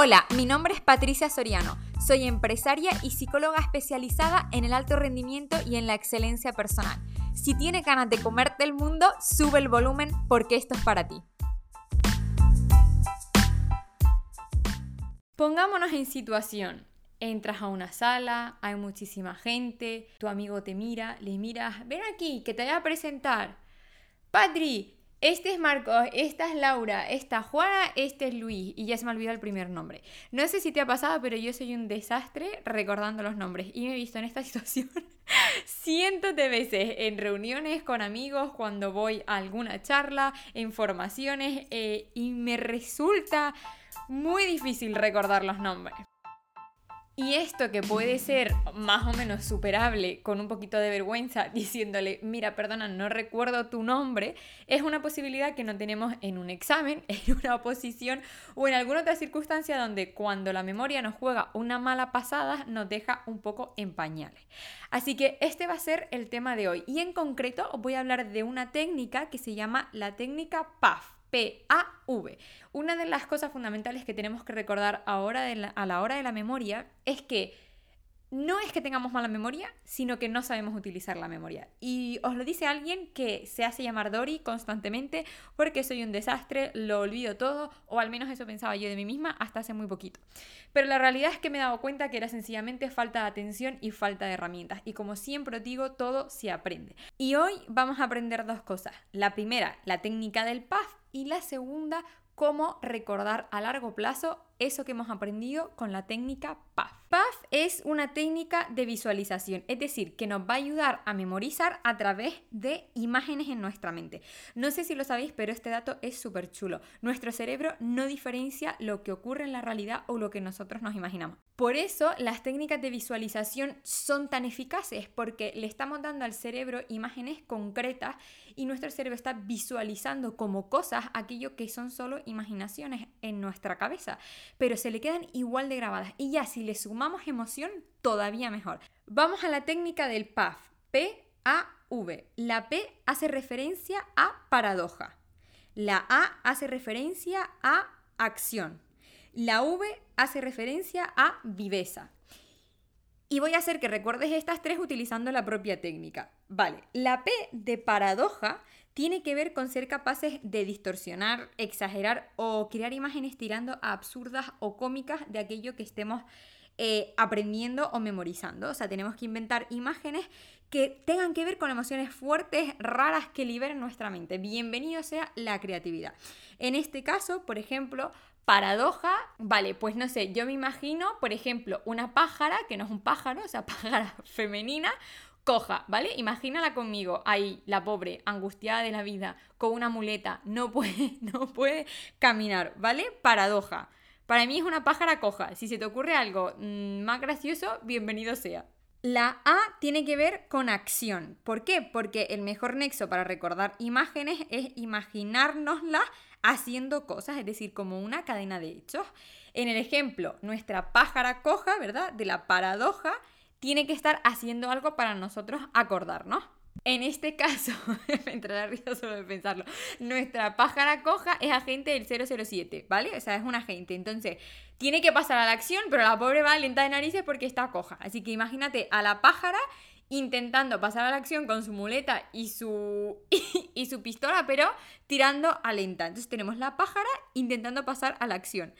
Hola, mi nombre es Patricia Soriano. Soy empresaria y psicóloga especializada en el alto rendimiento y en la excelencia personal. Si tienes ganas de comerte el mundo, sube el volumen porque esto es para ti. Pongámonos en situación. Entras a una sala, hay muchísima gente, tu amigo te mira, le miras, ven aquí, que te voy a presentar. Patri, este es Marcos, esta es Laura, esta es Juana, este es Luis y ya se me olvidó el primer nombre. No sé si te ha pasado, pero yo soy un desastre recordando los nombres y me he visto en esta situación cientos de veces en reuniones con amigos, cuando voy a alguna charla, en formaciones eh, y me resulta muy difícil recordar los nombres. Y esto que puede ser más o menos superable con un poquito de vergüenza diciéndole, mira, perdona, no recuerdo tu nombre, es una posibilidad que no tenemos en un examen, en una oposición o en alguna otra circunstancia donde cuando la memoria nos juega una mala pasada nos deja un poco en pañales. Así que este va a ser el tema de hoy y en concreto os voy a hablar de una técnica que se llama la técnica PAF. P-A-V. Una de las cosas fundamentales que tenemos que recordar ahora a la hora de la memoria es que no es que tengamos mala memoria, sino que no sabemos utilizar la memoria. Y os lo dice alguien que se hace llamar Dory constantemente porque soy un desastre, lo olvido todo, o al menos eso pensaba yo de mí misma hasta hace muy poquito. Pero la realidad es que me he dado cuenta que era sencillamente falta de atención y falta de herramientas. Y como siempre digo, todo se aprende. Y hoy vamos a aprender dos cosas. La primera, la técnica del PAF y la segunda, cómo recordar a largo plazo eso que hemos aprendido con la técnica PAF. PAF es una técnica de visualización, es decir, que nos va a ayudar a memorizar a través de imágenes en nuestra mente. No sé si lo sabéis, pero este dato es súper chulo. Nuestro cerebro no diferencia lo que ocurre en la realidad o lo que nosotros nos imaginamos. Por eso las técnicas de visualización son tan eficaces, porque le estamos dando al cerebro imágenes concretas y nuestro cerebro está visualizando como cosas aquello que son solo imaginaciones en nuestra cabeza pero se le quedan igual de grabadas. Y ya si le sumamos emoción, todavía mejor. Vamos a la técnica del PAF. P-A-V. La P hace referencia a paradoja. La A hace referencia a acción. La V hace referencia a viveza. Y voy a hacer que recuerdes estas tres utilizando la propia técnica. Vale, la P de paradoja tiene que ver con ser capaces de distorsionar, exagerar o crear imágenes tirando a absurdas o cómicas de aquello que estemos eh, aprendiendo o memorizando. O sea, tenemos que inventar imágenes que tengan que ver con emociones fuertes, raras, que liberen nuestra mente. Bienvenido sea la creatividad. En este caso, por ejemplo, paradoja, vale, pues no sé, yo me imagino, por ejemplo, una pájara, que no es un pájaro, o sea, pájara femenina, coja, ¿vale? Imagínala conmigo, ahí, la pobre, angustiada de la vida, con una muleta, no puede, no puede caminar, ¿vale? Paradoja. Para mí es una pájara coja. Si se te ocurre algo mm, más gracioso, bienvenido sea. La A tiene que ver con acción. ¿Por qué? Porque el mejor nexo para recordar imágenes es imaginárnoslas haciendo cosas, es decir, como una cadena de hechos. En el ejemplo, nuestra pájara coja, ¿verdad? De la paradoja tiene que estar haciendo algo para nosotros acordarnos. En este caso, me entrará risa solo de pensarlo, nuestra pájara coja es agente del 007, ¿vale? O sea, es un agente. Entonces, tiene que pasar a la acción, pero la pobre va lenta de narices porque está coja. Así que imagínate a la pájara intentando pasar a la acción con su muleta y su, y, su pistola, pero tirando a lenta. Entonces tenemos la pájara intentando pasar a la acción.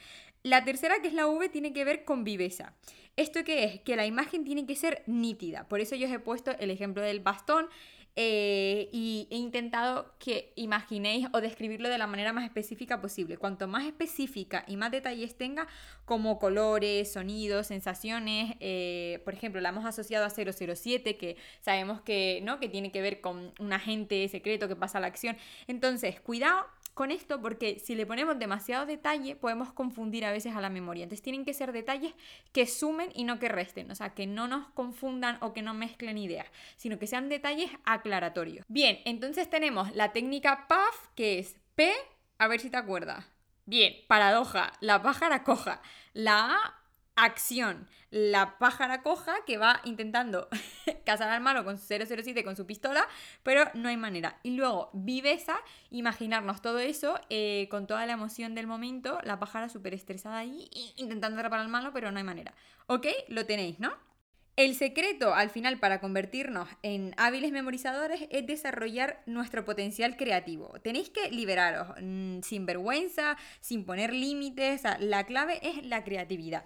La tercera, que es la V, tiene que ver con viveza. ¿Esto qué es? Que la imagen tiene que ser nítida. Por eso yo os he puesto el ejemplo del bastón eh, y he intentado que imaginéis o describirlo de la manera más específica posible. Cuanto más específica y más detalles tenga, como colores, sonidos, sensaciones, eh, por ejemplo, la hemos asociado a 007, que sabemos que, ¿no? que tiene que ver con un agente secreto que pasa la acción. Entonces, cuidado con esto porque si le ponemos demasiado detalle podemos confundir a veces a la memoria. Entonces tienen que ser detalles que sumen y no que resten, o sea, que no nos confundan o que no mezclen ideas, sino que sean detalles aclaratorios. Bien, entonces tenemos la técnica PAF que es P, a ver si te acuerdas. Bien, paradoja, la pájara coja. La A, acción, la pájara coja que va intentando cazar al malo con 007 con su pistola, pero no hay manera. Y luego, viveza, imaginarnos todo eso eh, con toda la emoción del momento, la pájara súper estresada ahí, intentando atrapar al malo, pero no hay manera. ¿Ok? Lo tenéis, ¿no? El secreto al final para convertirnos en hábiles memorizadores es desarrollar nuestro potencial creativo. Tenéis que liberaros mm, sin vergüenza, sin poner límites. la clave es la creatividad.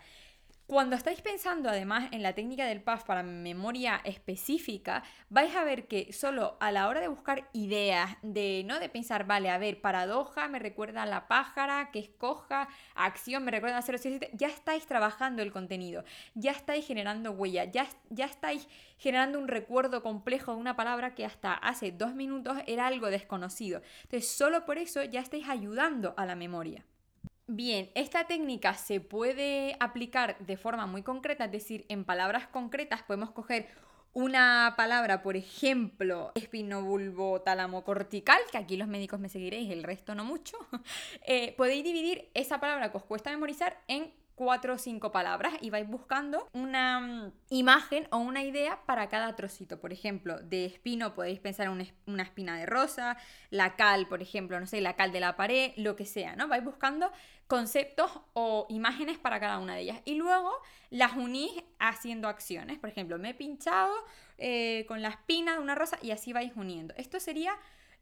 Cuando estáis pensando además en la técnica del PAF para memoria específica, vais a ver que solo a la hora de buscar ideas, de no de pensar, vale, a ver, paradoja me recuerda a la pájara, que escoja, acción me recuerda a 007, ya estáis trabajando el contenido, ya estáis generando huella, ya, ya estáis generando un recuerdo complejo de una palabra que hasta hace dos minutos era algo desconocido. Entonces, solo por eso ya estáis ayudando a la memoria. Bien, esta técnica se puede aplicar de forma muy concreta, es decir, en palabras concretas podemos coger una palabra, por ejemplo, espinobulbo cortical, que aquí los médicos me seguiréis, el resto no mucho, eh, podéis dividir esa palabra que os cuesta memorizar en cuatro o cinco palabras y vais buscando una mm, imagen o una idea para cada trocito. Por ejemplo, de espino podéis pensar en una espina de rosa, la cal, por ejemplo, no sé, la cal de la pared, lo que sea, ¿no? Vais buscando conceptos o imágenes para cada una de ellas. Y luego las unís haciendo acciones. Por ejemplo, me he pinchado eh, con la espina de una rosa y así vais uniendo. Esto sería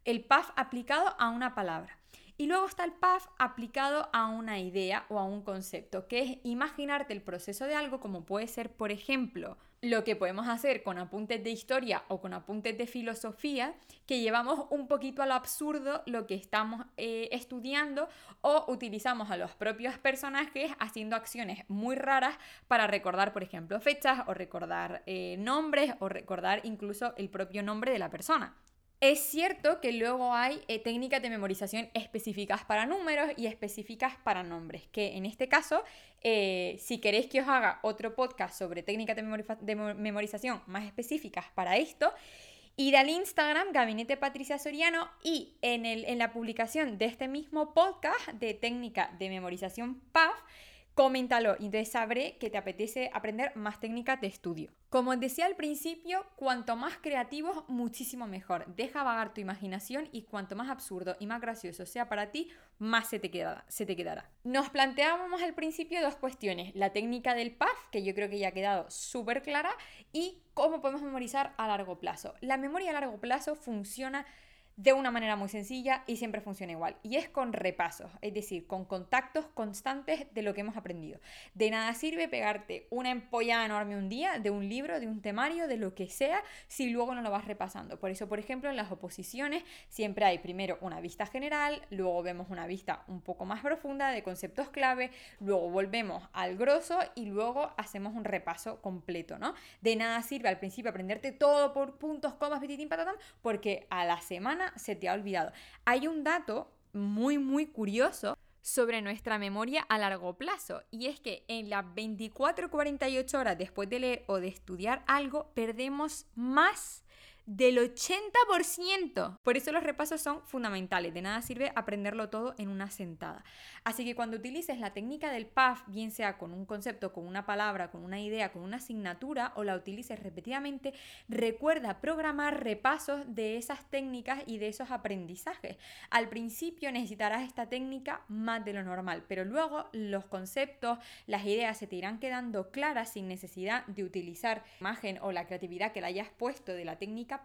el PAF aplicado a una palabra. Y luego está el PAF aplicado a una idea o a un concepto, que es imaginarte el proceso de algo como puede ser, por ejemplo, lo que podemos hacer con apuntes de historia o con apuntes de filosofía, que llevamos un poquito a lo absurdo lo que estamos eh, estudiando o utilizamos a los propios personajes haciendo acciones muy raras para recordar, por ejemplo, fechas o recordar eh, nombres o recordar incluso el propio nombre de la persona. Es cierto que luego hay eh, técnicas de memorización específicas para números y específicas para nombres, que en este caso, eh, si queréis que os haga otro podcast sobre técnicas de, memorización más específicas para esto, id al Instagram Gabinete Patricia Soriano y en, el, en la publicación de este mismo podcast de técnica de memorización PAF, coméntalo y entonces sabré que te apetece aprender más técnicas de estudio. Como decía al principio, cuanto más creativos, muchísimo mejor. Deja vagar tu imaginación y cuanto más absurdo y más gracioso sea para ti, más se te quedará. Se te quedará. Nos planteábamos al principio dos cuestiones, la técnica del PAF, que yo creo que ya ha quedado súper clara, y cómo podemos memorizar a largo plazo. La memoria a largo plazo funciona de una manera muy sencilla y siempre funciona igual. Y es con repasos, es decir, con contactos constantes de lo que hemos aprendido. De nada sirve pegarte una empollada enorme un día de un libro, de un temario, de lo que sea, si luego no lo vas repasando. Por eso, por ejemplo, en las oposiciones siempre hay primero una vista general, luego vemos una vista un poco más profunda de conceptos clave, luego volvemos al grosso y luego hacemos un repaso completo, ¿no? De nada sirve al principio aprenderte todo por puntos, comas, pititín, patatán, porque a la semana se te ha olvidado. Hay un dato muy, muy curioso sobre nuestra memoria a largo plazo y es que en las 24-48 horas después de leer o de estudiar algo perdemos más del 80%. Por eso los repasos son fundamentales. De nada sirve aprenderlo todo en una sentada. Así que cuando utilices la técnica del PAF, bien sea con un concepto, con una palabra, con una idea, con una asignatura, o la utilices repetidamente, recuerda programar repasos de esas técnicas y de esos aprendizajes. Al principio necesitarás esta técnica más de lo normal, pero luego los conceptos, las ideas se te irán quedando claras sin necesidad de utilizar imagen o la creatividad que le hayas puesto de la técnica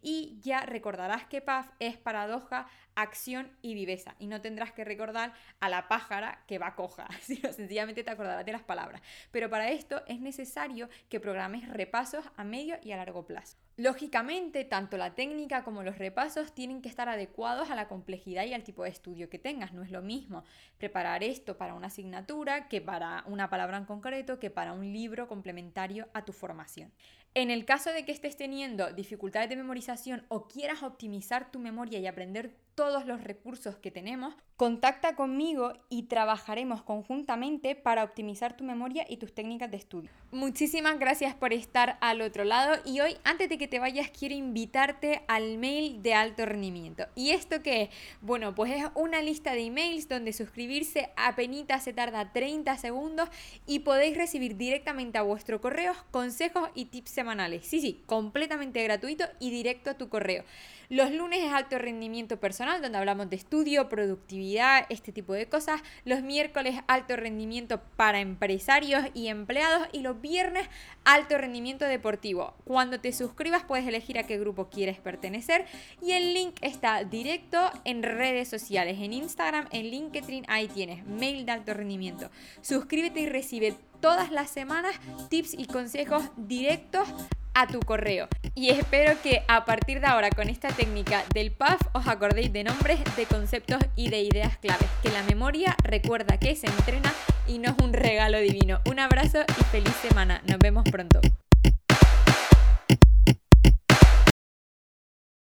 Y ya recordarás que PAF es paradoja, acción y viveza y no tendrás que recordar a la pájara que va coja, sino sencillamente te acordarás de las palabras. Pero para esto es necesario que programes repasos a medio y a largo plazo. Lógicamente, tanto la técnica como los repasos tienen que estar adecuados a la complejidad y al tipo de estudio que tengas. No es lo mismo preparar esto para una asignatura que para una palabra en concreto, que para un libro complementario a tu formación. En el caso de que estés teniendo dificultades de memorización o quieras optimizar tu memoria y aprender todos los recursos que tenemos, contacta conmigo y trabajaremos conjuntamente para optimizar tu memoria y tus técnicas de estudio. Muchísimas gracias por estar al otro lado y hoy antes de que te vayas quiero invitarte al mail de alto rendimiento. ¿Y esto qué es? Bueno, pues es una lista de emails donde suscribirse apenas se tarda 30 segundos y podéis recibir directamente a vuestro correo consejos y tips semanales. Sí, sí, completamente gratuito y directo a tu correo. Los lunes es alto rendimiento personal, donde hablamos de estudio, productividad, este tipo de cosas. Los miércoles alto rendimiento para empresarios y empleados. Y los viernes alto rendimiento deportivo. Cuando te suscribas puedes elegir a qué grupo quieres pertenecer. Y el link está directo en redes sociales, en Instagram, en LinkedIn, ahí tienes, mail de alto rendimiento. Suscríbete y recibe todas las semanas tips y consejos directos a tu correo. Y espero que a partir de ahora con esta técnica del PAF os acordéis de nombres, de conceptos y de ideas claves. Que la memoria recuerda que se entrena y no es un regalo divino. Un abrazo y feliz semana. Nos vemos pronto.